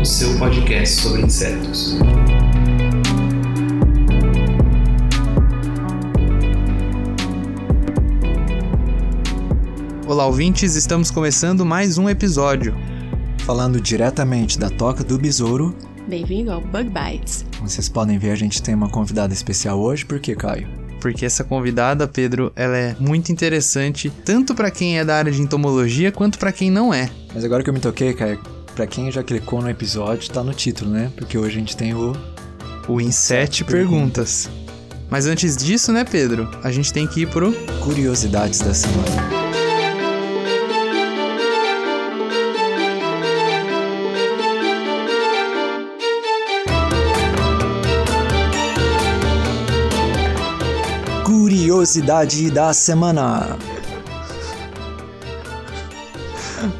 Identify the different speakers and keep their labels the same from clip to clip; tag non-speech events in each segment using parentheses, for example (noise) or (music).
Speaker 1: o seu podcast sobre insetos.
Speaker 2: Olá, ouvintes, estamos começando mais um episódio.
Speaker 3: Falando diretamente da Toca do Besouro,
Speaker 4: Bem-vindo ao Bug Bites.
Speaker 3: vocês podem ver a gente tem uma convidada especial hoje, por quê, Caio?
Speaker 2: Porque essa convidada, Pedro, ela é muito interessante, tanto para quem é da área de entomologia quanto para quem não é.
Speaker 3: Mas agora que eu me toquei, Caio, pra quem já clicou no episódio, tá no título, né? Porque hoje a gente tem o.
Speaker 2: O Em Sete Perguntas. Mas antes disso, né, Pedro? A gente tem que ir pro.
Speaker 3: Curiosidades da semana. Curiosidade da semana.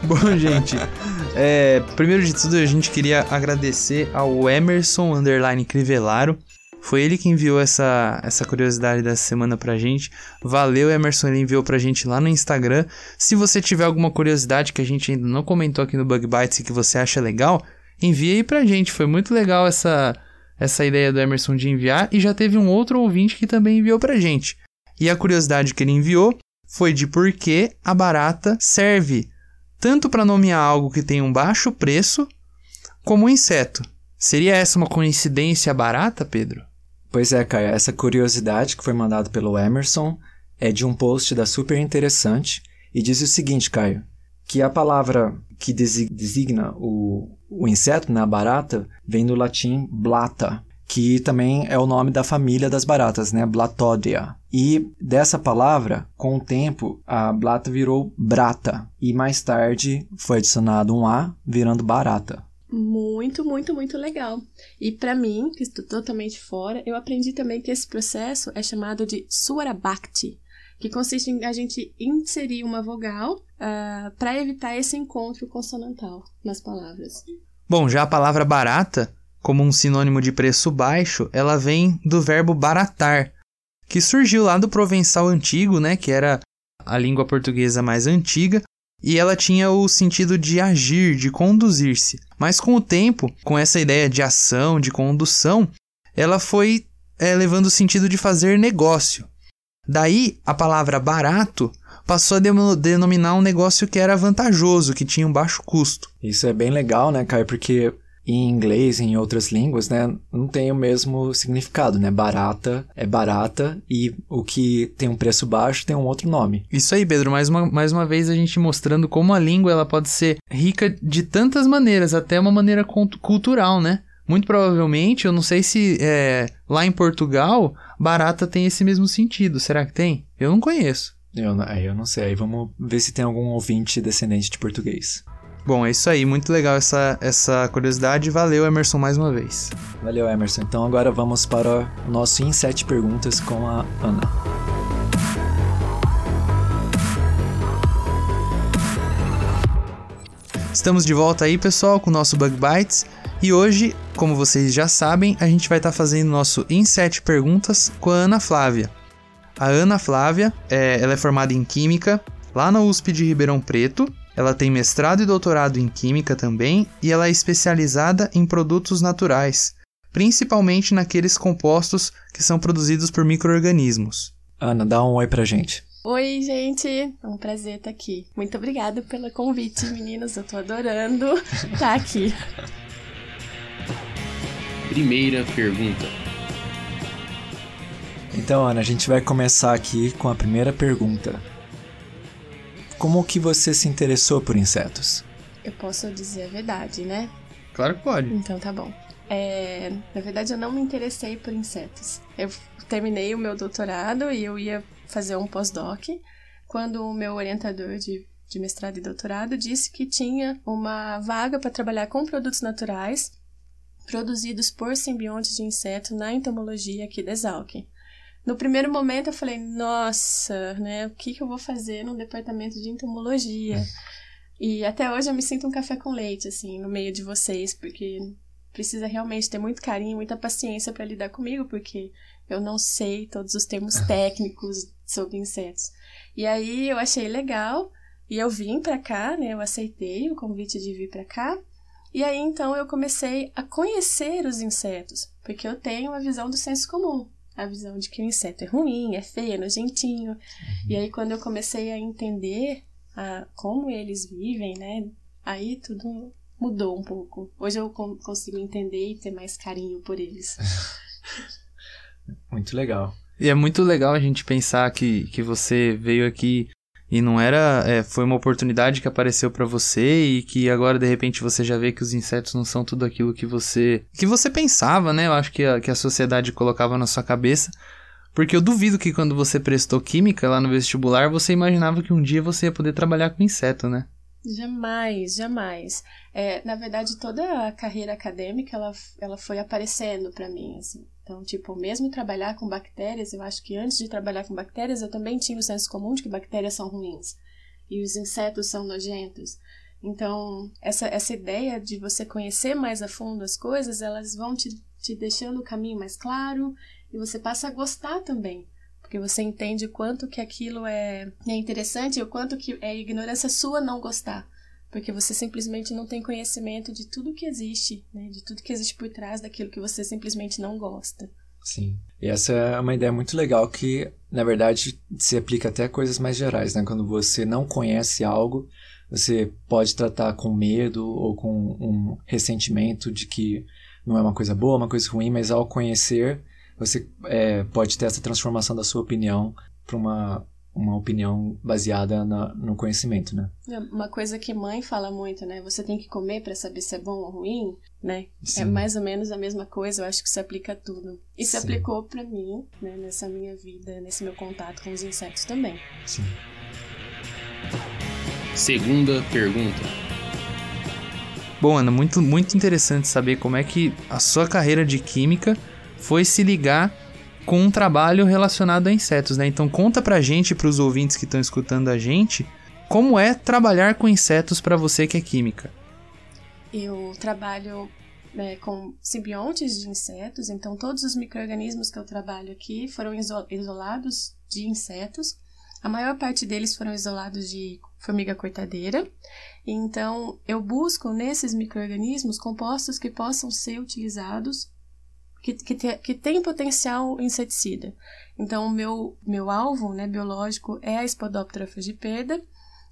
Speaker 2: Bom, gente. (laughs) é, primeiro de tudo, a gente queria agradecer ao Emerson Underline Crivellaro. Foi ele que enviou essa, essa curiosidade dessa semana pra gente. Valeu, Emerson. Ele enviou pra gente lá no Instagram. Se você tiver alguma curiosidade que a gente ainda não comentou aqui no Bug Bites e que você acha legal, envie aí pra gente. Foi muito legal essa, essa ideia do Emerson de enviar. E já teve um outro ouvinte que também enviou pra gente. E a curiosidade que ele enviou foi de por que a barata serve tanto para nomear algo que tem um baixo preço, como um inseto. Seria essa uma coincidência barata, Pedro?
Speaker 3: Pois é, Caio, essa curiosidade que foi mandada pelo Emerson é de um post da Super Interessante e diz o seguinte, Caio, que a palavra que desi- designa o, o inseto, né, a barata, vem do latim blata, que também é o nome da família das baratas, né, Blatodia. E dessa palavra, com o tempo, a blata virou brata e mais tarde foi adicionado um A, virando barata.
Speaker 4: Muito, muito, muito legal. E pra mim, que estou totalmente fora, eu aprendi também que esse processo é chamado de Swarabhakti, que consiste em a gente inserir uma vogal para evitar esse encontro consonantal nas palavras.
Speaker 2: Bom, já a palavra barata, como um sinônimo de preço baixo, ela vem do verbo baratar, que surgiu lá do provençal antigo, né, que era a língua portuguesa mais antiga, e ela tinha o sentido de agir, de conduzir-se. Mas com o tempo, com essa ideia de ação, de condução, ela foi eh, levando o sentido de fazer negócio. Daí, a palavra barato passou a denominar um negócio que era vantajoso, que tinha um baixo custo.
Speaker 3: Isso é bem legal, né, Caio? Porque em inglês e em outras línguas, né, não tem o mesmo significado, né? Barata é barata e o que tem um preço baixo tem um outro nome.
Speaker 2: Isso aí, Pedro. Mais uma, mais uma vez a gente mostrando como a língua ela pode ser rica de tantas maneiras, até uma maneira cult- cultural, né? Muito provavelmente, eu não sei se é, lá em Portugal, barata tem esse mesmo sentido. Será que tem? Eu não conheço.
Speaker 3: Eu, eu não sei, aí vamos ver se tem algum ouvinte descendente de português.
Speaker 2: Bom, é isso aí. Muito legal essa, essa curiosidade. Valeu, Emerson, mais uma vez.
Speaker 3: Valeu, Emerson. Então agora vamos para o nosso Em Sete Perguntas com a Ana.
Speaker 2: Estamos de volta aí, pessoal, com o nosso Bug Bites. E hoje, como vocês já sabem, a gente vai estar fazendo nosso Em 7 Perguntas com a Ana Flávia. A Ana Flávia, é, ela é formada em Química lá na USP de Ribeirão Preto. Ela tem mestrado e doutorado em Química também e ela é especializada em produtos naturais, principalmente naqueles compostos que são produzidos por micro-organismos.
Speaker 3: Ana, dá um oi pra gente.
Speaker 4: Oi, gente! É um prazer estar aqui. Muito obrigada pelo convite, meninas. Eu tô adorando estar aqui.
Speaker 1: Primeira pergunta.
Speaker 3: Então, Ana, a gente vai começar aqui com a primeira pergunta. Como que você se interessou por insetos?
Speaker 4: Eu posso dizer a verdade, né?
Speaker 2: Claro que pode.
Speaker 4: Então tá bom. É, na verdade, eu não me interessei por insetos. Eu terminei o meu doutorado e eu ia fazer um pós-doc quando o meu orientador de de mestrado e doutorado, disse que tinha uma vaga para trabalhar com produtos naturais produzidos por simbiontes de inseto na entomologia aqui da Exalc. No primeiro momento eu falei, nossa, né, o que, que eu vou fazer no departamento de entomologia? E até hoje eu me sinto um café com leite, assim, no meio de vocês, porque precisa realmente ter muito carinho, muita paciência para lidar comigo, porque eu não sei todos os termos técnicos sobre insetos. E aí eu achei legal e eu vim para cá, né? Eu aceitei o convite de vir para cá. E aí então eu comecei a conhecer os insetos, porque eu tenho a visão do senso comum, a visão de que o inseto é ruim, é feio, é nojentinho. Uhum. E aí quando eu comecei a entender a, como eles vivem, né? Aí tudo mudou um pouco. Hoje eu consigo entender e ter mais carinho por eles. (laughs)
Speaker 3: muito legal.
Speaker 2: E é muito legal a gente pensar que, que você veio aqui e não era. É, foi uma oportunidade que apareceu para você e que agora de repente você já vê que os insetos não são tudo aquilo que você. que você pensava, né? Eu acho que a, que a sociedade colocava na sua cabeça. Porque eu duvido que quando você prestou química lá no vestibular, você imaginava que um dia você ia poder trabalhar com inseto, né?
Speaker 4: Jamais, jamais. É, na verdade, toda a carreira acadêmica ela, ela foi aparecendo para mim. Assim. Então, tipo, mesmo trabalhar com bactérias, eu acho que antes de trabalhar com bactérias, eu também tinha o senso comum de que bactérias são ruins e os insetos são nojentos. Então, essa, essa ideia de você conhecer mais a fundo as coisas, elas vão te, te deixando o caminho mais claro e você passa a gostar também porque você entende o quanto que aquilo é, é interessante e o quanto que é ignorância sua não gostar, porque você simplesmente não tem conhecimento de tudo que existe, né? de tudo que existe por trás daquilo que você simplesmente não gosta.
Speaker 3: Sim. E essa é uma ideia muito legal que, na verdade, se aplica até a coisas mais gerais, né? Quando você não conhece algo, você pode tratar com medo ou com um ressentimento de que não é uma coisa boa, uma coisa ruim, mas ao conhecer, você é, pode ter essa transformação da sua opinião para uma, uma opinião baseada na, no conhecimento, né?
Speaker 4: É uma coisa que mãe fala muito, né? Você tem que comer para saber se é bom ou ruim, né? É Sim. É mais ou menos a mesma coisa, eu acho que se aplica a tudo. E se Sim. aplicou para mim, né, nessa minha vida, nesse meu contato com os insetos também.
Speaker 3: Sim.
Speaker 1: Segunda pergunta.
Speaker 2: Bom, Ana, muito, muito interessante saber como é que a sua carreira de química foi se ligar com um trabalho relacionado a insetos, né? Então conta pra gente, pros ouvintes que estão escutando a gente, como é trabalhar com insetos para você que é química.
Speaker 4: Eu trabalho né, com simbiontes de insetos, então todos os micro-organismos que eu trabalho aqui foram isolados de insetos. A maior parte deles foram isolados de formiga cortadeira. Então, eu busco nesses micro-organismos compostos que possam ser utilizados que, que, te, que tem potencial inseticida. Então, o meu, meu alvo né, biológico é a Spodoptera frugipeda.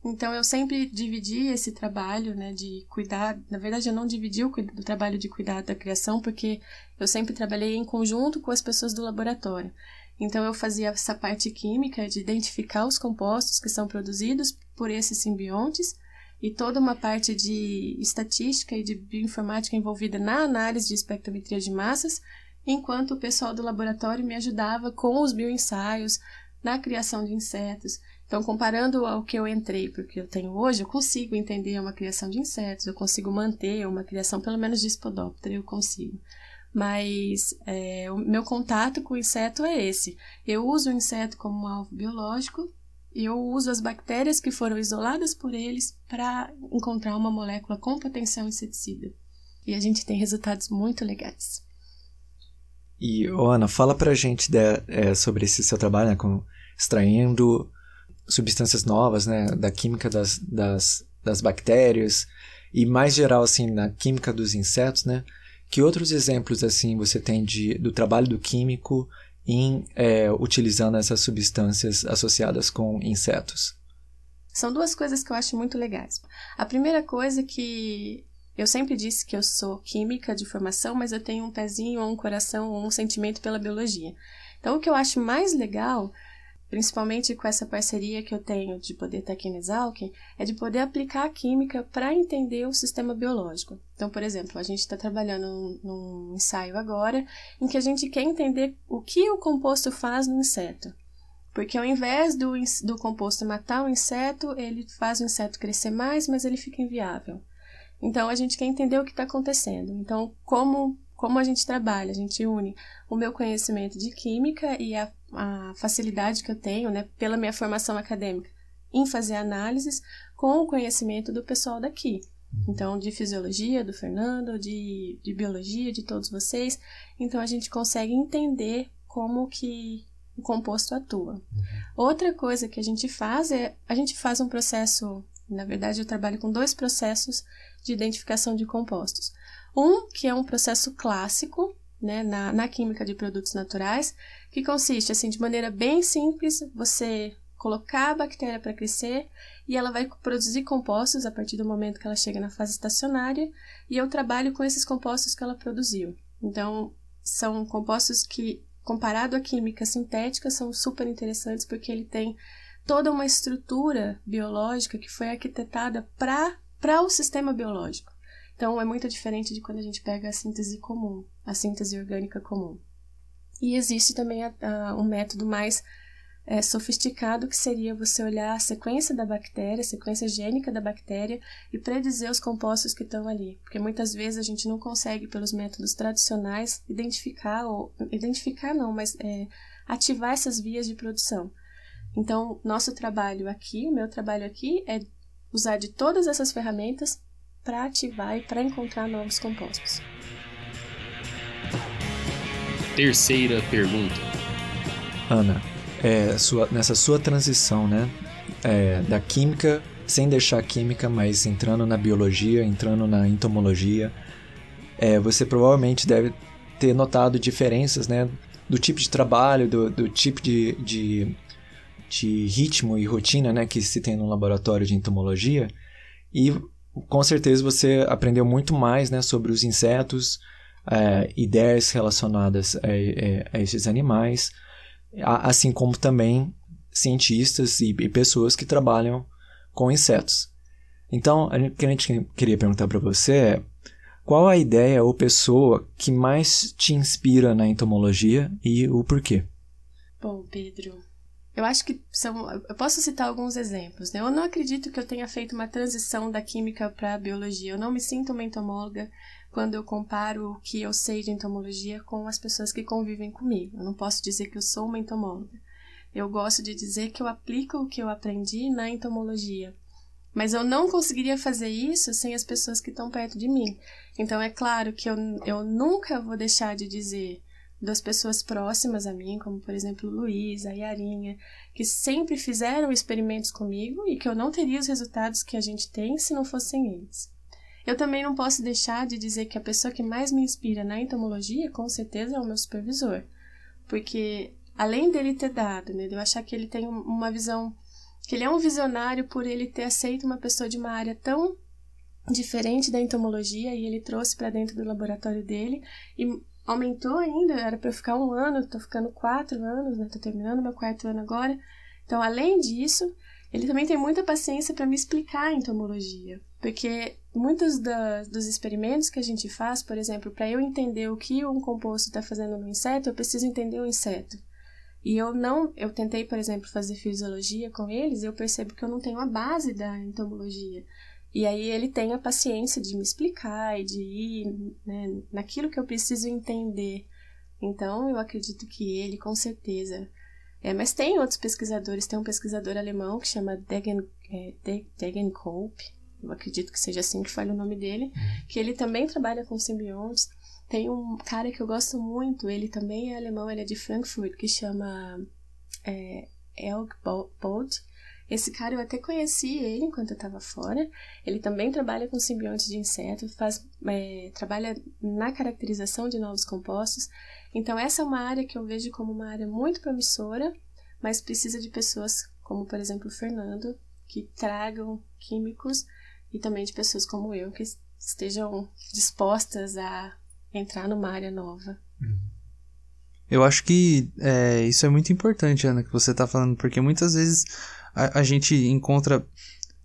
Speaker 4: Então, eu sempre dividi esse trabalho né, de cuidar. Na verdade, eu não dividi o, o trabalho de cuidar da criação, porque eu sempre trabalhei em conjunto com as pessoas do laboratório. Então, eu fazia essa parte química de identificar os compostos que são produzidos por esses simbiontes e toda uma parte de estatística e de bioinformática envolvida na análise de espectrometria de massas, enquanto o pessoal do laboratório me ajudava com os bioensaios, na criação de insetos. Então, comparando ao que eu entrei para o que eu tenho hoje, eu consigo entender uma criação de insetos, eu consigo manter uma criação, pelo menos de espodóptera, eu consigo. Mas é, o meu contato com o inseto é esse. Eu uso o inseto como um alvo biológico e eu uso as bactérias que foram isoladas por eles para encontrar uma molécula com potencial inseticida. E a gente tem resultados muito legais.
Speaker 3: E, Ana, fala pra gente de, é, sobre esse seu trabalho, né, com extraindo substâncias novas, né, da química das, das, das bactérias e mais geral, assim, na química dos insetos, né? Que outros exemplos, assim, você tem de, do trabalho do químico em é, utilizando essas substâncias associadas com insetos?
Speaker 4: São duas coisas que eu acho muito legais. A primeira coisa que eu sempre disse que eu sou química de formação, mas eu tenho um pezinho, ou um coração, ou um sentimento pela biologia. Então, o que eu acho mais legal principalmente com essa parceria que eu tenho de poder estar aqui no Exalc, é de poder aplicar a química para entender o sistema biológico. Então, por exemplo, a gente está trabalhando num, ensaio agora em que a gente quer entender o que o composto faz no inseto. Porque ao invés do, do composto matar o inseto, ele faz o inseto crescer mais, mas ele fica inviável. Então a gente quer entender o que está acontecendo. Então, como, como a gente trabalha? A gente une o meu conhecimento de química e a, a facilidade que eu tenho, né, pela minha formação acadêmica, em fazer análises com o conhecimento do pessoal daqui. Então, de fisiologia, do Fernando, de, de biologia, de todos vocês. Então, a gente consegue entender como que o composto atua. Uhum. Outra coisa que a gente faz é, a gente faz um processo, na verdade eu trabalho com dois processos de identificação de compostos. Um, que é um processo clássico, né, na, na química de produtos naturais, que consiste, assim, de maneira bem simples, você colocar a bactéria para crescer e ela vai produzir compostos a partir do momento que ela chega na fase estacionária e eu trabalho com esses compostos que ela produziu. Então, são compostos que, comparado à química sintética, são super interessantes porque ele tem toda uma estrutura biológica que foi arquitetada para o sistema biológico. Então, é muito diferente de quando a gente pega a síntese comum, a síntese orgânica comum. E existe também a, a, um método mais é, sofisticado que seria você olhar a sequência da bactéria, a sequência gênica da bactéria e predizer os compostos que estão ali. Porque muitas vezes a gente não consegue, pelos métodos tradicionais, identificar, ou identificar não, mas é, ativar essas vias de produção. Então, nosso trabalho aqui, o meu trabalho aqui é usar de todas essas ferramentas para ativar e para encontrar novos compostos.
Speaker 5: Terceira pergunta.
Speaker 3: Ana, é, sua, nessa sua transição, né? É, da química, sem deixar a química, mas entrando na biologia, entrando na entomologia, é, você provavelmente deve ter notado diferenças, né? Do tipo de trabalho, do, do tipo de, de, de ritmo e rotina, né? Que se tem no laboratório de entomologia. E com certeza você aprendeu muito mais, né? Sobre os insetos, é, ideias relacionadas a, a, a esses animais, assim como também cientistas e, e pessoas que trabalham com insetos. Então, o que a gente queria perguntar para você é qual a ideia ou pessoa que mais te inspira na entomologia e o porquê?
Speaker 4: Bom, Pedro, eu acho que são. Eu posso citar alguns exemplos. Né? Eu não acredito que eu tenha feito uma transição da química para a biologia. Eu não me sinto uma entomóloga quando eu comparo o que eu sei de entomologia com as pessoas que convivem comigo. Eu não posso dizer que eu sou uma entomóloga. Eu gosto de dizer que eu aplico o que eu aprendi na entomologia. Mas eu não conseguiria fazer isso sem as pessoas que estão perto de mim. Então é claro que eu, eu nunca vou deixar de dizer das pessoas próximas a mim, como por exemplo Luiz, a Yarinha, que sempre fizeram experimentos comigo e que eu não teria os resultados que a gente tem se não fossem eles. Eu também não posso deixar de dizer que a pessoa que mais me inspira na entomologia, com certeza, é o meu supervisor. Porque, além dele ter dado, né, de eu achar que ele tem uma visão, que ele é um visionário por ele ter aceito uma pessoa de uma área tão diferente da entomologia e ele trouxe para dentro do laboratório dele e aumentou ainda, era para ficar um ano, estou ficando quatro anos, né, tô terminando meu quarto ano agora. Então, além disso, ele também tem muita paciência para me explicar a entomologia, porque muitos da, dos experimentos que a gente faz, por exemplo, para eu entender o que um composto está fazendo no inseto, eu preciso entender o inseto. E eu não, eu tentei, por exemplo, fazer fisiologia com eles, eu percebo que eu não tenho a base da entomologia. E aí ele tem a paciência de me explicar e de ir né, naquilo que eu preciso entender. Então, eu acredito que ele, com certeza, é, mas tem outros pesquisadores, tem um pesquisador alemão que chama Degen, é, Degenkolb, eu acredito que seja assim que fala o nome dele, que ele também trabalha com simbiontes. Tem um cara que eu gosto muito, ele também é alemão, ele é de Frankfurt, que chama é, Elk Bolt. Esse cara eu até conheci ele enquanto eu estava fora. Ele também trabalha com simbiontes de inseto, faz, é, trabalha na caracterização de novos compostos. Então essa é uma área que eu vejo como uma área muito promissora, mas precisa de pessoas como, por exemplo, o Fernando, que tragam químicos e também de pessoas como eu que estejam dispostas a entrar numa área nova. Uhum.
Speaker 2: Eu acho que é, isso é muito importante, Ana, que você está falando, porque muitas vezes a, a, gente encontra.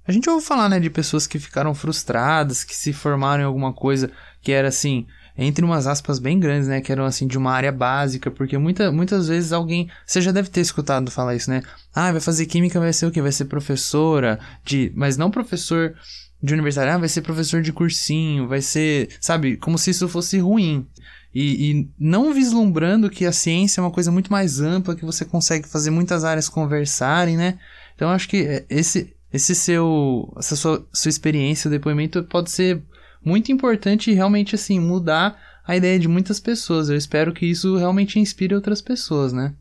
Speaker 2: A gente ouve falar, né, de pessoas que ficaram frustradas, que se formaram em alguma coisa que era assim. entre umas aspas bem grandes, né? Que eram assim de uma área básica, porque muita, muitas vezes alguém. Você já deve ter escutado falar isso, né? Ah, vai fazer química, vai ser o quê? Vai ser professora de. Mas não professor de universidade, ah, vai ser professor de cursinho, vai ser. Sabe? Como se isso fosse ruim. E, e, não vislumbrando que a ciência é uma coisa muito mais ampla, que você consegue fazer muitas áreas conversarem, né? Então acho que é, esse, esse seu, essa sua, sua experiência, o depoimento pode ser muito importante e realmente assim mudar a ideia de muitas pessoas. Eu espero que isso realmente inspire outras pessoas, né?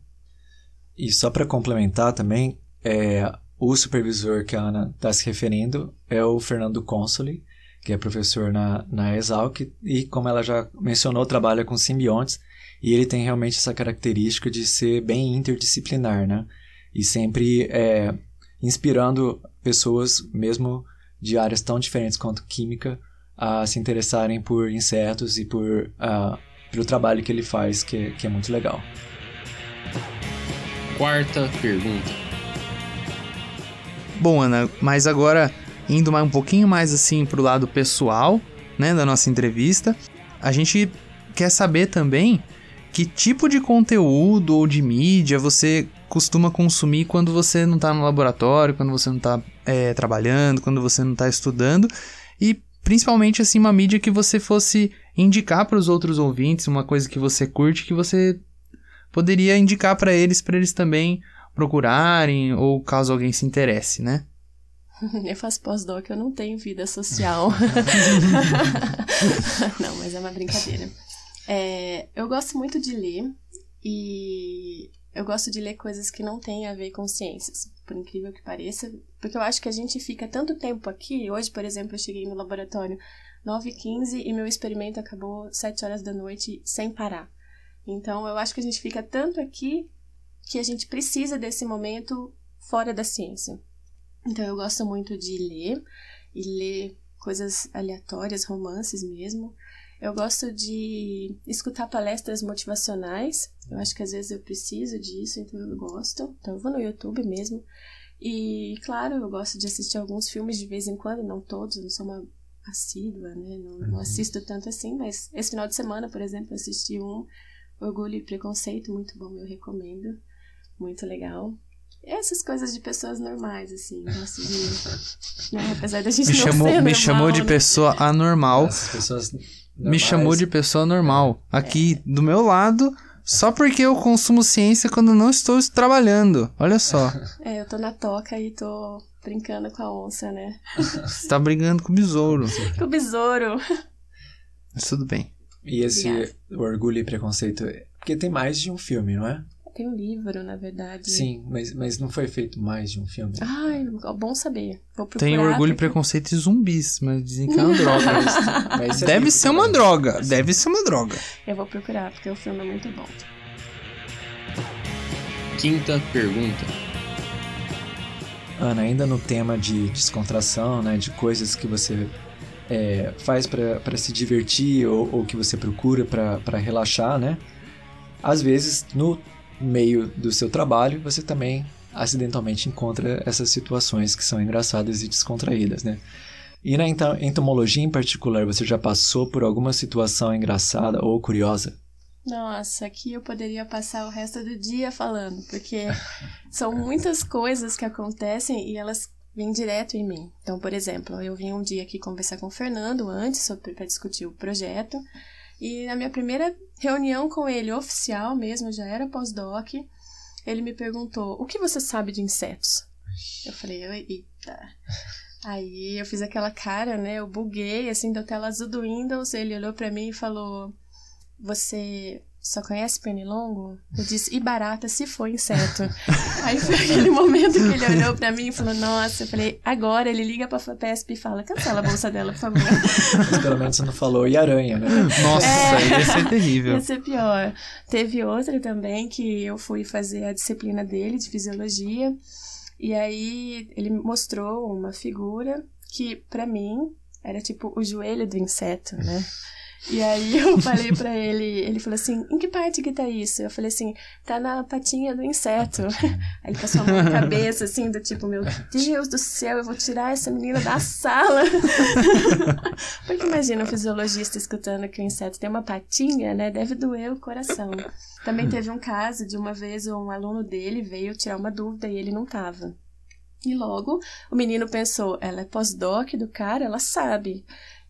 Speaker 3: E só para complementar também, é, o supervisor que a Ana está se referindo é o Fernando Consoli, que é professor na, na Exalc, e como ela já mencionou, trabalha com simbiontes, e ele tem realmente essa característica de ser bem interdisciplinar, né? E sempre é, inspirando pessoas, mesmo de áreas tão diferentes quanto química, a se interessarem por insetos e por uh, pelo trabalho que ele faz, que, que é muito legal.
Speaker 5: Quarta pergunta.
Speaker 2: Bom, Ana, mas agora indo mais um pouquinho mais assim pro lado pessoal, né, da nossa entrevista, a gente quer saber também que tipo de conteúdo ou de mídia você costuma consumir quando você não está no laboratório, quando você não está é, trabalhando, quando você não está estudando e principalmente assim uma mídia que você fosse indicar para os outros ouvintes, uma coisa que você curte que você poderia indicar para eles para eles também procurarem ou caso alguém se interesse, né? (laughs)
Speaker 4: Eu faço pós-doc, eu não tenho vida social. (laughs) não, mas é uma brincadeira. É, eu gosto muito de ler e eu gosto de ler coisas que não têm a ver com ciências, por incrível que pareça, porque eu acho que a gente fica tanto tempo aqui. Hoje, por exemplo, eu cheguei no laboratório 9h15 e meu experimento acabou 7 horas da noite sem parar. Então, eu acho que a gente fica tanto aqui que a gente precisa desse momento fora da ciência. Então eu gosto muito de ler e ler coisas aleatórias, romances mesmo. Eu gosto de escutar palestras motivacionais. Eu acho que às vezes eu preciso disso, então eu gosto. Então eu vou no YouTube mesmo. E claro, eu gosto de assistir alguns filmes de vez em quando, não todos, eu não sou uma assídua, né? Não, não uhum. assisto tanto assim, mas esse final de semana, por exemplo, eu assisti um Orgulho e Preconceito, muito bom, eu recomendo. Muito legal essas coisas de pessoas normais, assim, gosto de. Né? Apesar da gente
Speaker 2: me
Speaker 4: não
Speaker 2: chamou,
Speaker 4: ser
Speaker 2: Me
Speaker 4: normal,
Speaker 2: chamou de
Speaker 4: né?
Speaker 2: pessoa anormal.
Speaker 3: As pessoas
Speaker 2: Me
Speaker 3: normais-
Speaker 2: chamou de pessoa normal. Aqui do meu lado, só porque eu consumo ciência quando não estou trabalhando. Olha só. (laughs)
Speaker 4: É, eu tô na toca e tô brincando com a onça, né? (laughs)
Speaker 2: Você tá brigando com o besouro. (laughs)
Speaker 4: Com o besouro.
Speaker 2: Mas tudo bem.
Speaker 3: E esse
Speaker 4: Obrigada.
Speaker 3: Orgulho e Preconceito. Porque tem mais de um filme, não é?
Speaker 4: Tem um livro, na verdade.
Speaker 3: Sim, mas, mas não foi feito mais de um filme.
Speaker 4: Ai, bom saber. Vou procurar.
Speaker 2: Tem orgulho,
Speaker 4: porque-
Speaker 2: preconceito e zumbis, mas dizem que é uma droga. (laughs)
Speaker 3: Mas é
Speaker 2: Deve ser uma
Speaker 3: também.
Speaker 2: droga. Deve ser uma droga.
Speaker 4: Eu vou procurar, porque o filme é muito bom.
Speaker 5: Quinta pergunta.
Speaker 3: Ana, ainda no tema de descontração, né, de coisas que você é, faz para se divertir ou, ou que você procura para relaxar, né? Às vezes, no meio do seu trabalho, você também acidentalmente encontra essas situações que são engraçadas e descontraídas, né? E na entomologia em particular, você já passou por alguma situação engraçada ou curiosa?
Speaker 4: Nossa, aqui eu poderia passar o resto do dia falando, porque (laughs) são muitas coisas que acontecem e elas vêm direto em mim. Então, por exemplo, eu vim um dia aqui conversar com o Fernando antes para discutir o projeto, e na minha primeira reunião com ele oficial mesmo, já era pós-doc, ele me perguntou: "O que você sabe de insetos?" Eu falei: "Eita". (laughs) Aí eu fiz aquela cara, né? Eu buguei assim da tela azul do Windows, ele olhou para mim e falou: você só conhece pernilongo? Eu disse, e barata se for inseto. (laughs) Aí foi aquele momento que ele olhou pra mim e falou, nossa, eu falei, agora ele liga pra FAPESP e fala, cancela a bolsa dela, por favor. (laughs)
Speaker 3: Mas pelo menos você não falou e aranha, né?
Speaker 2: Nossa,
Speaker 4: É.
Speaker 2: ia ser terrível. (laughs)
Speaker 4: Ia ser pior. Teve outra também que eu fui fazer a disciplina dele de fisiologia. E aí ele me mostrou uma figura que, pra mim, era tipo o joelho do inseto, né? E aí (laughs) eu falei pra ele, ele falou assim, em que parte que tá isso? Eu falei assim, tá na patinha do inseto. (laughs) Aí ele passou a mão na cabeça, assim, do tipo, meu Deus do céu, eu vou tirar essa menina da sala. (laughs) Porque imagina um fisiologista escutando que o inseto tem uma patinha, né? Deve doer o coração. Também teve um caso de uma vez um aluno dele veio tirar uma dúvida e ele não tava. E logo o menino pensou, ela é pós-doc do cara, ela sabe.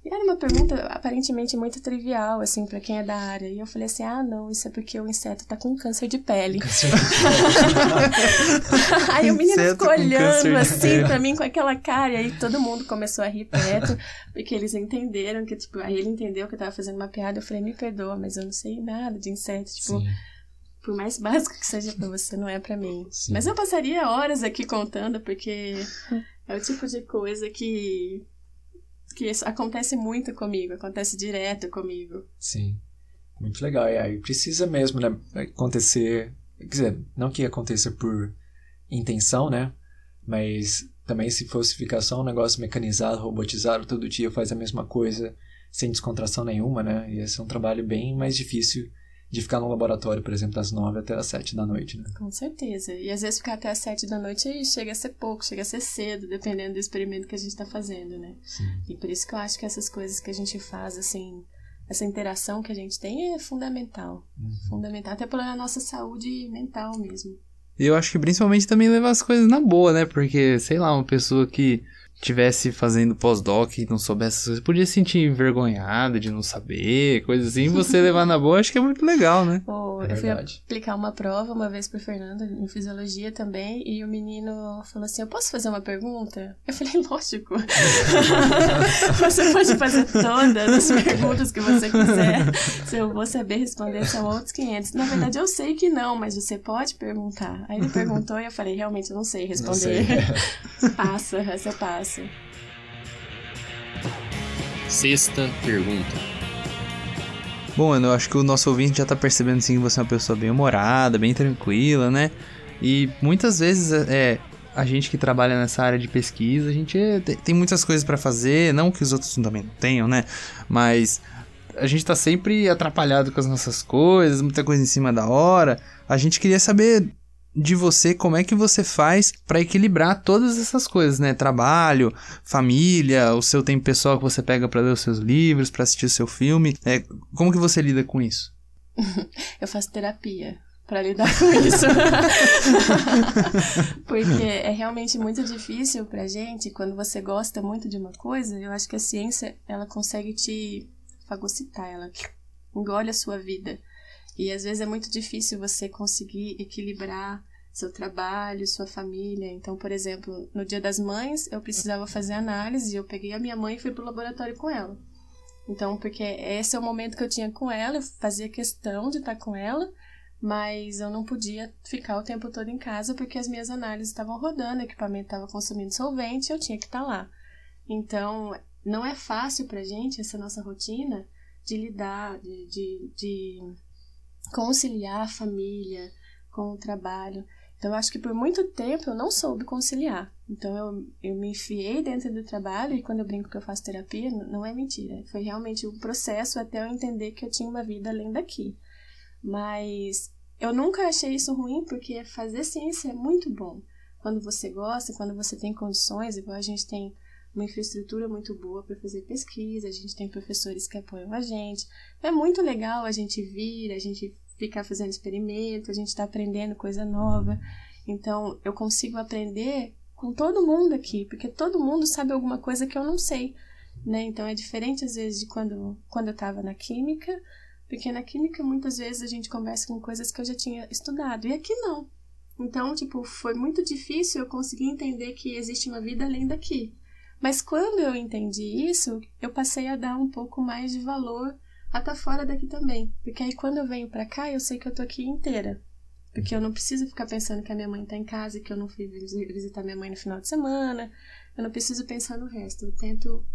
Speaker 4: E era uma pergunta aparentemente muito trivial, assim, para quem é da área. E eu falei assim: ah, não, isso é porque o inseto tá com câncer de pele. (laughs) aí o menino ficou olhando assim pra mim com aquela cara. E aí todo mundo começou a rir perto, porque eles entenderam que, tipo, aí ele entendeu que eu tava fazendo uma piada. Eu falei: me perdoa, mas eu não sei nada de inseto. Tipo,
Speaker 3: Sim.
Speaker 4: por mais básico que seja pra você, não é pra mim.
Speaker 3: Sim.
Speaker 4: Mas eu passaria horas aqui contando, porque é o tipo de coisa que. Que isso acontece muito comigo, acontece direto comigo.
Speaker 3: Sim. Muito legal. E aí precisa mesmo, né? Acontecer. Quer dizer, não que aconteça por intenção, né? Mas também se falsificação, um negócio mecanizado, robotizado, todo dia faz a mesma coisa, sem descontração nenhuma, né? Ia ser um trabalho bem mais difícil de ficar no laboratório, por exemplo, das nove até as sete da noite, né?
Speaker 4: Com certeza. E às vezes ficar até às sete da noite aí chega a ser pouco, chega a ser cedo, dependendo do experimento que a gente tá fazendo, né?
Speaker 3: Sim.
Speaker 4: E por isso que eu acho que essas coisas que a gente faz, assim, essa interação que a gente tem é fundamental. Fundamental, até pela nossa saúde mental mesmo.
Speaker 2: E eu acho que principalmente também levar as coisas na boa, né? Porque, sei lá, uma pessoa que tivesse fazendo pós-doc e não soubesse essas coisas, podia se sentir envergonhada de não saber, coisa assim. Você (laughs) levar na boa, acho que é muito legal, né?
Speaker 4: Ou
Speaker 3: É
Speaker 4: eu fui aplicar uma prova uma vez pro Fernando, em fisiologia também, e o menino falou assim: Eu posso fazer uma pergunta? Eu falei: Lógico. (laughs) você pode fazer todas as perguntas que você quiser. Se eu vou saber responder, são outros 500. Na verdade, eu sei que não, mas você pode perguntar. Aí ele perguntou e eu falei: Realmente, eu não sei
Speaker 3: Não sei.
Speaker 4: responder. (laughs) passa, essa passa.
Speaker 5: Sexta pergunta.
Speaker 2: Bom, eu acho que o nosso ouvinte já tá percebendo sim que você é uma pessoa bem humorada, bem tranquila, né? E muitas vezes é a gente que trabalha nessa área de pesquisa, a gente é- tem- tem muitas coisas pra fazer, não que os outros também não tenham, né? Mas a gente tá sempre atrapalhado com as nossas coisas, muita coisa em cima da hora. A gente queria saber de você como é que você faz pra equilibrar todas essas coisas, né? Trabalho, família, o seu tempo pessoal que você pega pra ler os seus livros, pra assistir o seu filme. É, como que você lida com isso? (laughs)
Speaker 4: Eu faço terapia para lidar com isso. (laughs) Porque é realmente muito difícil pra gente, quando você gosta muito de uma coisa, eu acho que a ciência, ela consegue te fagocitar, ela engole a sua vida. E às vezes é muito difícil você conseguir equilibrar seu trabalho, sua família. Então, por exemplo, no Dia das Mães, eu precisava fazer análise eu peguei a minha mãe e fui pro laboratório com ela. Então, porque esse é o momento que eu tinha com ela, eu fazia questão de estar com ela, mas eu não podia ficar o tempo todo em casa porque as minhas análises estavam rodando, o equipamento estava consumindo solvente, eu tinha que estar lá. Então, não é fácil pra gente essa nossa rotina de lidar, de, de, de conciliar a família com o trabalho. Então, eu acho que por muito tempo eu não soube conciliar. Então, eu, eu me enfiei dentro do trabalho e quando eu brinco que eu faço terapia, não é mentira. Foi realmente um processo até eu entender que eu tinha uma vida além daqui. Mas eu nunca achei isso ruim porque fazer ciência é muito bom. Quando você gosta, quando você tem condições, igual a gente tem uma infraestrutura muito boa para fazer pesquisa, a gente tem professores que apoiam a gente. É muito legal a gente vir, a gente ficar fazendo experimento, a gente está aprendendo coisa nova. Então, eu consigo aprender com todo mundo aqui, porque todo mundo sabe alguma coisa que eu não sei, né? Então, é diferente às vezes de quando, quando eu estava na química, porque na química muitas vezes a gente conversa com coisas que eu já tinha estudado, e aqui não. Então, tipo, foi muito difícil eu conseguir entender que existe uma vida além daqui. Mas quando eu entendi isso, eu passei a dar um pouco mais de valor a estar fora daqui também. Porque aí quando eu venho pra cá, eu sei que eu tô aqui inteira. Porque eu não preciso ficar pensando que a minha mãe tá em casa e que eu não fui visi- visitar minha mãe no final de semana. Eu não preciso pensar no resto. Eu tento,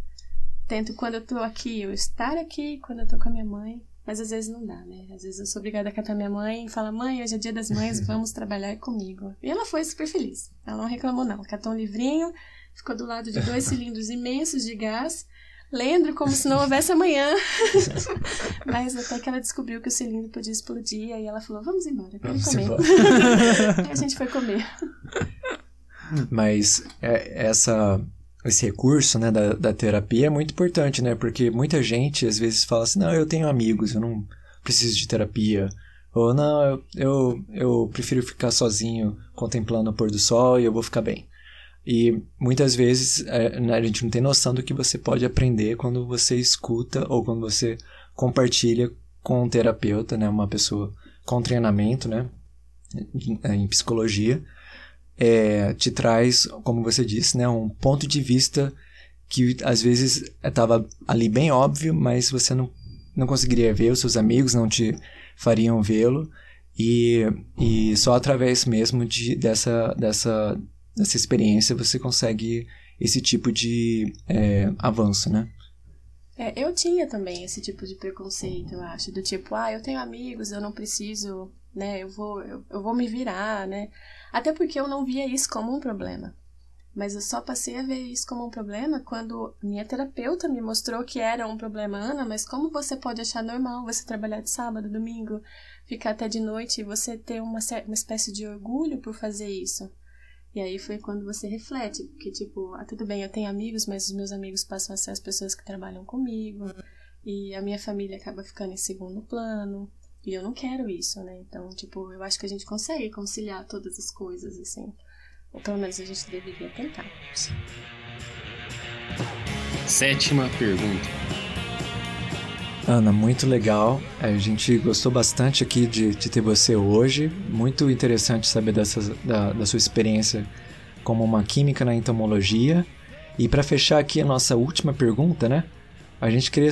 Speaker 4: tento quando eu tô aqui, eu estar aqui, quando eu tô com a minha mãe. Mas às vezes não dá, né? Às vezes eu sou obrigada a catar minha mãe e falar, mãe, hoje é dia das mães, (laughs) vamos trabalhar comigo. E ela foi super feliz. Ela não reclamou, não. Catou um livrinho, ficou do lado de dois cilindros imensos de gás, lendo como se não houvesse amanhã. (laughs) Mas até que ela descobriu que o cilindro podia explodir, aí ela falou, vamos embora,
Speaker 3: Vamos
Speaker 4: comer.
Speaker 3: embora.
Speaker 4: aí (laughs) a gente foi comer.
Speaker 3: Mas é, essa, esse recurso né, da, da terapia é muito importante, né? Porque muita gente às vezes fala assim, não, eu tenho amigos, eu não preciso de terapia. Ou não, eu, eu, eu prefiro ficar sozinho contemplando o pôr do sol e eu vou ficar bem. E muitas vezes é, né, a gente não tem noção do que você pode aprender quando você escuta ou quando você compartilha com um terapeuta, né? Uma pessoa com treinamento, né? Em, em psicologia é, te traz, como você disse, né, um ponto de vista que às vezes estava ali bem óbvio, mas você não, não conseguiria ver, os seus amigos não te fariam vê-lo, e, e só através mesmo de, dessa, dessa, dessa experiência você consegue esse tipo de é, avanço, né?
Speaker 4: É, eu tinha também esse tipo de preconceito, eu acho, do tipo, ah, eu tenho amigos, eu não preciso, né, eu vou, eu, eu vou me virar, né, até porque eu não via isso como um problema. Mas eu só passei a ver isso como um problema quando minha terapeuta me mostrou que era um problema, Ana, mas como você pode achar normal você trabalhar de sábado, domingo, ficar até de noite e você ter uma, uma espécie de orgulho por fazer isso? E aí foi quando você reflete, porque tipo, ah, tudo bem, eu tenho amigos, mas os meus amigos passam a ser as pessoas que trabalham comigo, e a minha família acaba ficando em segundo plano, e eu não quero isso, né? Então, tipo, eu acho que a gente consegue conciliar todas as coisas, assim. Ou pelo menos a gente deveria tentar.
Speaker 5: Sétima pergunta.
Speaker 3: Ana, muito legal. A gente gostou bastante aqui de, de ter você hoje. Muito interessante saber dessas, da, da sua experiência como uma química na entomologia. E para fechar aqui a nossa última pergunta, né? A gente queria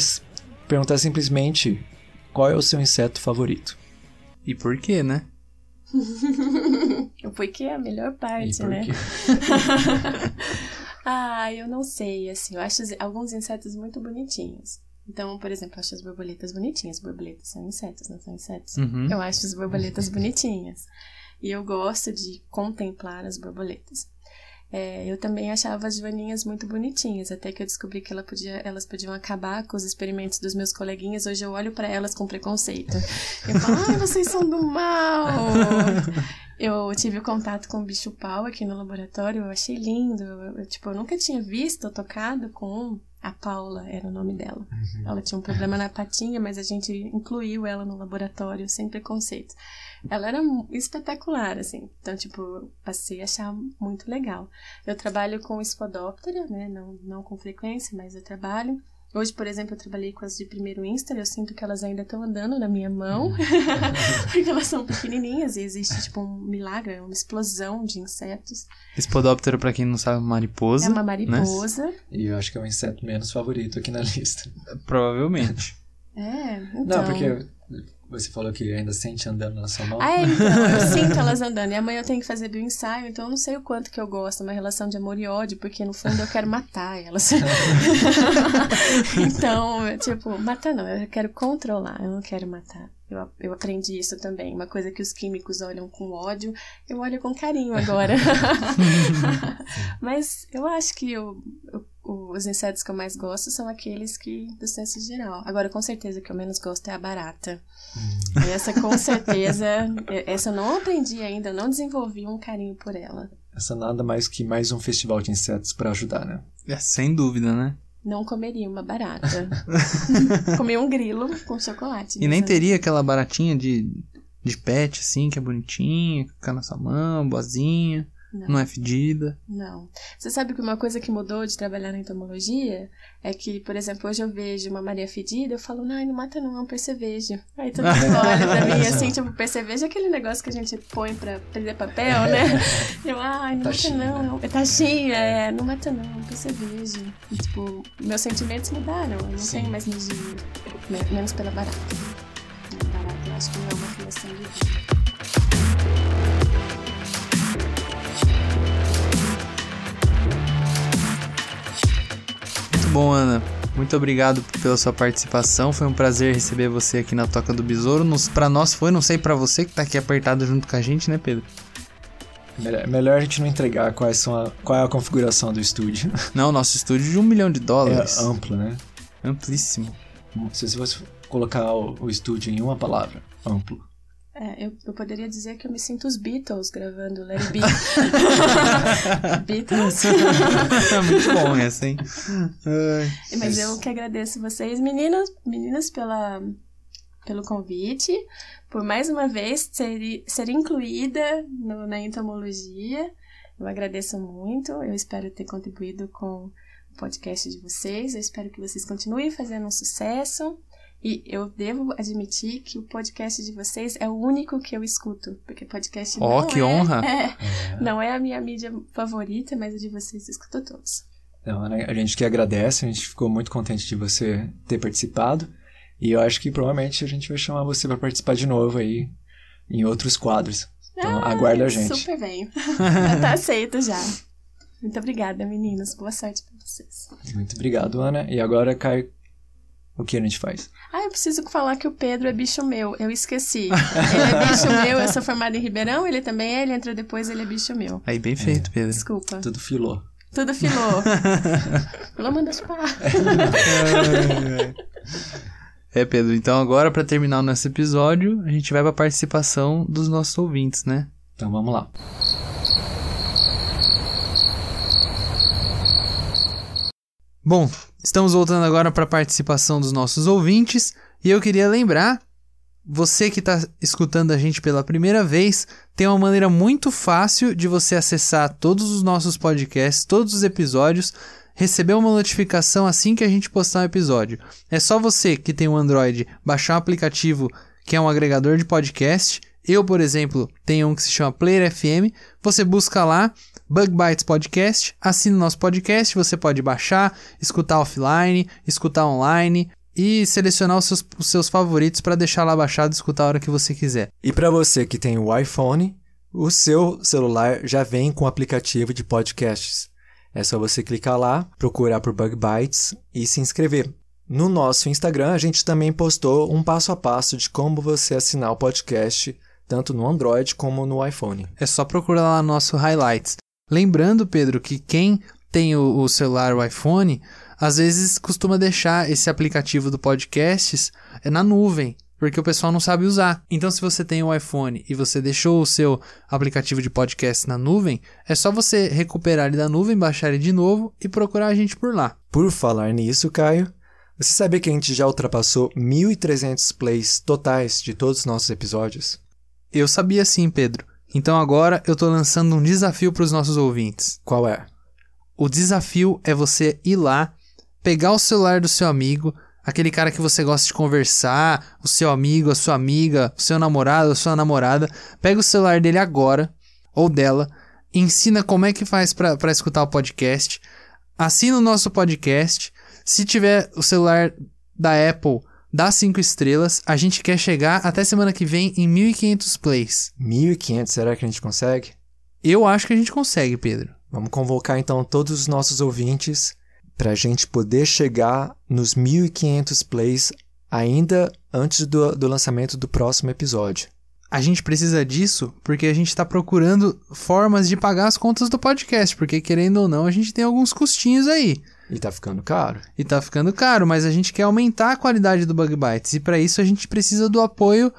Speaker 3: perguntar simplesmente qual é o seu inseto favorito?
Speaker 2: E por quê, né? (laughs)
Speaker 4: Porque é a melhor parte,
Speaker 3: E por
Speaker 4: né?
Speaker 3: quê? (laughs)
Speaker 4: ah, eu não sei, assim, eu acho alguns insetos muito bonitinhos. Então, por exemplo, eu acho as borboletas bonitinhas. Borboletas são insetos, não são insetos?
Speaker 2: Uhum.
Speaker 4: Eu acho as borboletas bonitinhas. E eu gosto de contemplar as borboletas. É, eu também achava as joaninhas muito bonitinhas, até que eu descobri que ela podia, elas podiam acabar com os experimentos dos meus coleguinhas. Hoje eu olho para elas com preconceito. Eu falo, ai, vocês são do mal! Eu tive contato com o bicho pau aqui no laboratório, eu achei lindo. Eu, eu, tipo, eu nunca tinha visto ou tocado com a Paula, era o nome dela. Ela tinha um problema na patinha, mas a gente incluiu ela no laboratório sem preconceito. Ela era espetacular, assim. Então, tipo, passei a achar muito legal. Eu trabalho com Spodoptera, né? Não, não com frequência, mas eu trabalho. Hoje, por exemplo, eu trabalhei com as de primeiro Insta, eu sinto que elas ainda estão andando na minha mão, (laughs) porque elas são pequenininhas e existe, tipo, um milagre, uma explosão de insetos.
Speaker 2: Espodóptero, pra quem não sabe, mariposa.
Speaker 4: É uma
Speaker 2: né?
Speaker 4: mariposa.
Speaker 3: E eu acho que é o inseto menos favorito aqui na lista.
Speaker 2: Provavelmente.
Speaker 4: É, então...
Speaker 3: Não, porque você falou que ainda sente andando na sua mão.
Speaker 4: Ah, é, então, eu (laughs) sinto elas andando. E amanhã eu tenho que fazer bioensaio, então eu não sei o quanto que eu gosto, uma relação de amor e ódio, porque no fundo eu quero matar elas. (laughs) então, eu, tipo, matar não, eu quero controlar, eu não quero matar. Eu, eu aprendi isso também. Uma coisa que os químicos olham com ódio, eu olho com carinho agora. (laughs) Mas eu acho que eu, eu- os insetos que eu mais gosto são aqueles que do senso geral. Agora, com certeza, o que eu menos gosto é a barata. Essa com certeza, essa eu não aprendi ainda, não desenvolvi um carinho por ela.
Speaker 3: Essa nada mais que mais um festival de insetos pra ajudar, né?
Speaker 2: É, sem dúvida, né?
Speaker 4: Não comeria uma barata. (laughs) Comi um grilo com chocolate.
Speaker 2: E nem
Speaker 4: Mas,
Speaker 2: teria aquela baratinha de, de pet, assim, que é bonitinha, que fica na sua mão, boazinha,
Speaker 4: Não.
Speaker 2: não é fedida.
Speaker 4: Não. Você sabe que uma coisa que mudou de trabalhar na entomologia é que, por exemplo, hoje eu vejo uma Maria fedida, eu falo, não, não mata não, é um percevejo. Aí todo mundo (laughs) olha pra mim assim, tipo, percevejo é aquele negócio que a gente põe pra prender papel, né? (laughs) Eu, ai, não
Speaker 3: Taxinha,
Speaker 4: mata não. É taxinha, é, não mata não, é um percevejo. E, tipo, meus sentimentos mudaram, eu não
Speaker 3: Sim.
Speaker 4: tenho mais nojinho, Me- menos pela barata. Barata eu acho que não é uma criação de vida.
Speaker 2: Bom, Ana. Muito obrigado pela sua participação. Foi um prazer receber você aqui na Toca do Besouro. Pra nós foi, não sei pra você que tá aqui apertado junto com a gente, né, Pedro?
Speaker 3: Melhor, melhor a gente não entregar quais são a, qual é a configuração do estúdio. (laughs)
Speaker 2: Não, nosso estúdio de um milhão de
Speaker 3: É
Speaker 2: dólares.
Speaker 3: amplo, né?
Speaker 2: Amplíssimo.
Speaker 3: Se você colocar o, o estúdio em uma palavra, amplo.
Speaker 4: É, eu, eu poderia dizer que eu me sinto os Beatles gravando Let It Be. (laughs) Beatles.
Speaker 2: Muito bom essa, hein? Ai.
Speaker 4: Mas eu que agradeço vocês, meninas, meninas, pela, pelo convite, por mais uma vez ser, ser incluída no- na entomologia. Eu agradeço muito, eu espero ter contribuído com o podcast de vocês, eu espero que vocês continuem fazendo um sucesso. E eu devo admitir que o podcast de vocês é o único que eu escuto, porque podcast
Speaker 2: Ó,
Speaker 4: não
Speaker 2: que
Speaker 4: é,
Speaker 2: honra. (laughs)
Speaker 4: é, não é a minha mídia favorita, mas o de vocês eu escuto todos.
Speaker 3: Então, a gente que agradece, a gente ficou muito contente de você ter participado. E eu acho que provavelmente a gente vai chamar você para participar de novo aí em outros quadros. Então
Speaker 4: Ah,
Speaker 3: aguarda a gente.
Speaker 4: Super bem. já tá (laughs) aceito já. Muito obrigada, meninos. Boa sorte pra vocês.
Speaker 3: Muito obrigado, Ana. E agora, Caio, o que a gente faz?
Speaker 4: Ah, eu preciso falar que o Pedro é bicho meu. Eu esqueci. Ele é bicho (laughs) meu, eu sou formada em Ribeirão, ele também é, ele entrou depois, ele é bicho meu.
Speaker 2: Aí, bem feito, Pedro.
Speaker 4: Desculpa.
Speaker 3: Tudo filou.
Speaker 4: Tudo filou. Filou manda chupar.
Speaker 2: É, Pedro, então agora pra terminar o nosso episódio, a gente vai pra participação dos nossos ouvintes, né?
Speaker 3: Então vamos lá.
Speaker 2: Bom, estamos voltando agora para a participação dos nossos ouvintes e eu queria lembrar, você que está escutando a gente pela primeira vez, tem uma maneira muito fácil de você acessar todos os nossos podcasts, todos os episódios, receber uma notificação assim que a gente postar um episódio. É só você que tem um Android baixar um aplicativo que é um agregador de podcast. Eu, por exemplo, tenho um que se chama Player FM. Você busca lá Bug Bites Podcast, assina o nosso podcast, você pode baixar, escutar offline, escutar online e selecionar os seus, os seus favoritos para deixar lá baixado e escutar a hora que você quiser.
Speaker 3: E para você que tem o iPhone, o seu celular já vem com o aplicativo de podcasts. É só você clicar lá, procurar por Bug Bites e se inscrever. No nosso Instagram, a gente também postou um passo a passo de como você assinar o podcast, tanto no Android como no iPhone.
Speaker 2: É só procurar lá no nosso highlights. Lembrando, Pedro, que quem tem o, o celular, o iPhone, às vezes costuma deixar esse aplicativo do podcasts é na nuvem, porque o pessoal não sabe usar. Então, se você tem o iPhone e você deixou o seu aplicativo de podcast na nuvem, é só você recuperar ele da nuvem, baixar ele de novo e procurar a gente por lá.
Speaker 3: Por falar nisso, Caio, você sabia que a gente já ultrapassou 1.300 plays totais de todos os nossos episódios?
Speaker 2: Eu sabia sim, Pedro. Então agora eu tô lançando um desafio para os nossos ouvintes.
Speaker 3: Qual é?
Speaker 2: O desafio é você ir lá, pegar o celular do seu amigo, aquele cara que você gosta de conversar, o seu amigo, a sua amiga, o seu namorado, a sua namorada, pega o celular dele agora, ou dela, ensina como é que faz para escutar o podcast, assina o nosso podcast. Se tiver o celular da Apple, dá 5 estrelas. A gente quer chegar até semana que vem em 1.500 plays.
Speaker 3: 1.500, será que a gente consegue?
Speaker 2: Eu acho que a gente consegue, Pedro.
Speaker 3: Vamos convocar então todos os nossos ouvintes para a gente poder chegar nos 1.500 plays ainda antes do, do lançamento do próximo episódio.
Speaker 2: A gente precisa disso porque a gente está procurando formas de pagar as contas do podcast, porque querendo ou não, a gente tem alguns custinhos aí.
Speaker 3: E tá ficando caro.
Speaker 2: E tá ficando caro, mas a gente quer aumentar a qualidade do Bug Bites. E para isso a gente precisa do apoio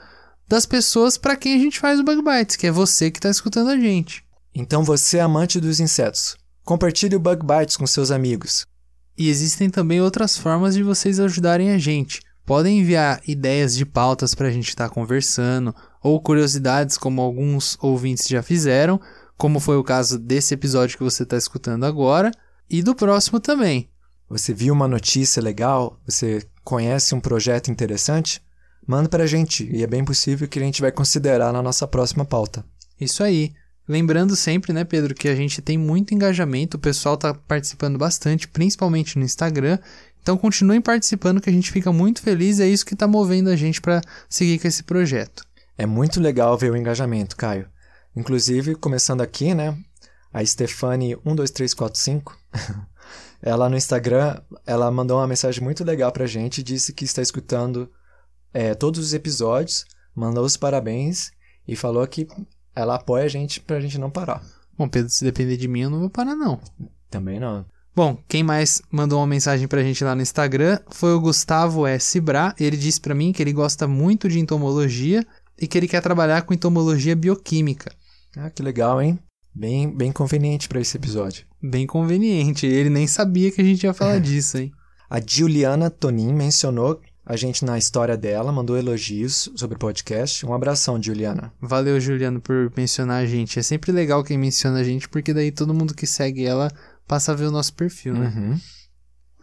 Speaker 2: das pessoas para quem a gente faz o Bug Bites, que é você que está escutando a gente.
Speaker 3: Então você é amante dos insetos. Compartilhe o Bug Bites com seus amigos.
Speaker 2: E existem também outras formas de vocês ajudarem a gente. Podem enviar ideias de pautas para a gente estar tá conversando, ou curiosidades, como alguns ouvintes já fizeram, como foi o caso desse episódio que você está escutando agora, e do próximo também.
Speaker 3: Você viu uma notícia legal? Você conhece um projeto interessante? Manda para a gente, e é bem possível que a gente vai considerar na nossa próxima pauta.
Speaker 2: Isso aí. Lembrando sempre, né, Pedro, que a gente tem muito engajamento, o pessoal está participando bastante, principalmente no Instagram. Então continuem participando que a gente fica muito feliz, é isso que está movendo a gente para seguir com esse projeto.
Speaker 3: É muito legal ver o engajamento, Caio. Inclusive, começando aqui, né, a Stefani12345, (laughs) ela no Instagram, ela mandou uma mensagem muito legal pra gente, disse que está escutando é, todos os episódios, mandou os parabéns e falou que ela apoia a gente pra gente não parar.
Speaker 2: Bom, Pedro, se depender de mim, eu não vou parar, não.
Speaker 3: Também não.
Speaker 2: Bom, quem mais mandou uma mensagem pra gente lá no Instagram foi o Gustavo S. Bra. Ele disse pra mim que ele gosta muito de entomologia e que ele quer trabalhar com entomologia bioquímica.
Speaker 3: Ah, que legal, hein? Bem, bem conveniente para esse episódio.
Speaker 2: Bem conveniente. Ele nem sabia que a gente ia falar disso, hein?
Speaker 3: A Juliana Tonin mencionou a gente na história dela, mandou elogios sobre o podcast. Um abração, Juliana.
Speaker 2: Valeu, Juliano, por mencionar a gente. É sempre legal quem menciona a gente, porque daí todo mundo que segue ela passa a ver o nosso perfil, né?
Speaker 3: Uhum.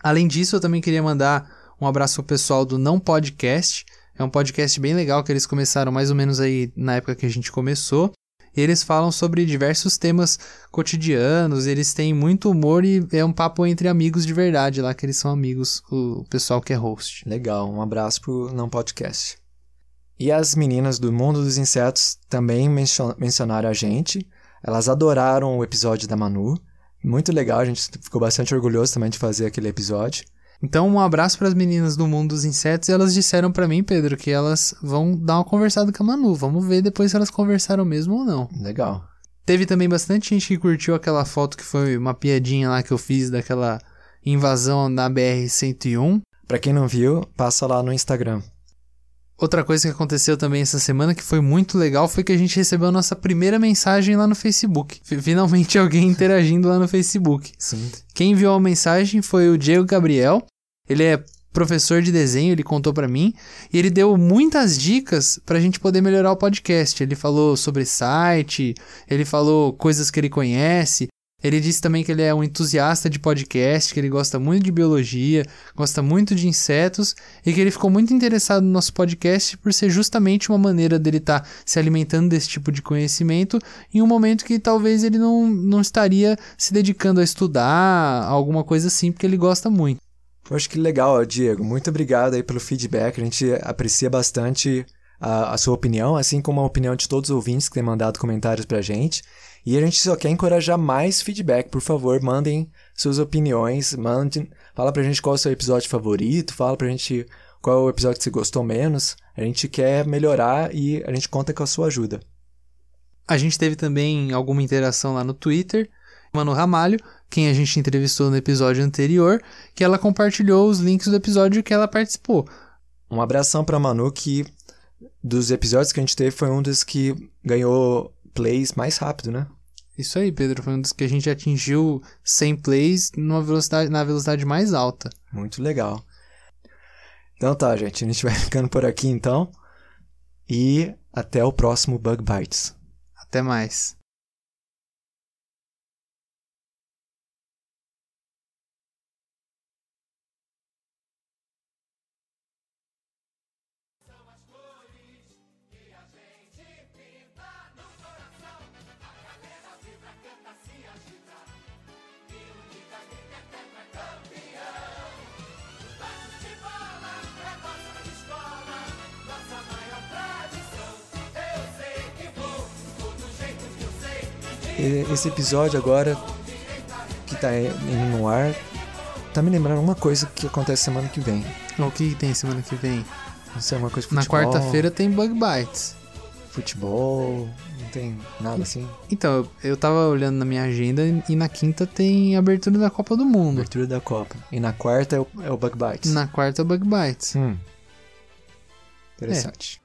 Speaker 2: Além disso, eu também queria mandar um abraço pro pessoal do Não Podcast. É um podcast bem legal que eles começaram mais ou menos aí na época que a gente começou. E eles falam sobre diversos temas cotidianos, eles têm muito humor e é um papo entre amigos de verdade lá, que eles são amigos, o pessoal que é host.
Speaker 3: Legal, um abraço pro Não Podcast. E as meninas do Mundo dos Insetos também mencio- mencionaram a gente. Elas adoraram o episódio da Manu. Muito legal, a gente ficou bastante orgulhoso também de fazer aquele episódio.
Speaker 2: Então, um abraço para as meninas do mundo dos insetos. E elas disseram para mim, Pedro, que elas vão dar uma conversada com a Manu. Vamos ver depois se elas conversaram mesmo ou não.
Speaker 3: Legal.
Speaker 2: Teve também bastante gente que curtiu aquela foto que foi uma piadinha lá que eu fiz daquela invasão na BR-101.
Speaker 3: Pra quem não viu, passa lá no Instagram.
Speaker 2: Outra coisa que aconteceu também essa semana que foi muito legal foi que a gente recebeu a nossa primeira mensagem lá no Facebook. Finalmente (laughs) alguém interagindo lá no Facebook.
Speaker 3: Sim.
Speaker 2: Quem enviou a mensagem foi o Diego Gabriel. Ele é professor de desenho, ele contou pra mim, e ele deu muitas dicas pra gente poder melhorar o podcast. Ele falou sobre site, ele falou coisas que ele conhece. Ele disse também que ele é um entusiasta de podcast, que ele gosta muito de biologia, gosta muito de insetos e que ele ficou muito interessado no nosso podcast por ser justamente uma maneira dele estar se alimentando desse tipo de conhecimento em um momento que talvez ele não, não estaria se dedicando a estudar, alguma coisa assim, porque ele gosta muito.
Speaker 3: Poxa, que legal, Diego. Muito obrigado aí pelo feedback. A gente aprecia bastante a, a sua opinião, assim como a opinião de todos os ouvintes que têm mandado comentários pra gente. E a gente só quer encorajar mais feedback. Por favor, mandem suas opiniões, mandem, fala pra gente qual é o seu episódio favorito, fala pra gente qual é o episódio que você gostou menos. A gente quer melhorar e a gente conta com a sua ajuda.
Speaker 2: A gente teve também alguma interação lá no Twitter. Manu Ramalho, quem a gente entrevistou no episódio anterior, que ela compartilhou os links do episódio que ela participou.
Speaker 3: Um abração pra Manu, que dos episódios que a gente teve foi um dos que ganhou plays mais rápido, né?
Speaker 2: Isso aí, Pedro, foi um dos que a gente atingiu 100 plays numa velocidade, na velocidade mais alta.
Speaker 3: Muito legal. Então tá, gente. A gente vai (laughs) ficando por aqui então. E até o próximo Bug Bites.
Speaker 2: Até mais.
Speaker 3: Esse episódio agora que tá indo no ar tá me lembrando uma coisa que acontece semana que vem.
Speaker 2: O que tem semana que vem?
Speaker 3: Não sei, uma coisa de
Speaker 2: Na
Speaker 3: futebol,
Speaker 2: quarta-feira tem Bug Bites.
Speaker 3: Futebol, não tem nada assim.
Speaker 2: Então, eu- tava olhando na minha agenda e na quinta tem abertura da Copa do Mundo.
Speaker 3: Abertura da Copa. E na quarta é o, é o Bug Bites.
Speaker 2: Na quarta, Bug Bites.
Speaker 3: Hum. Interessante.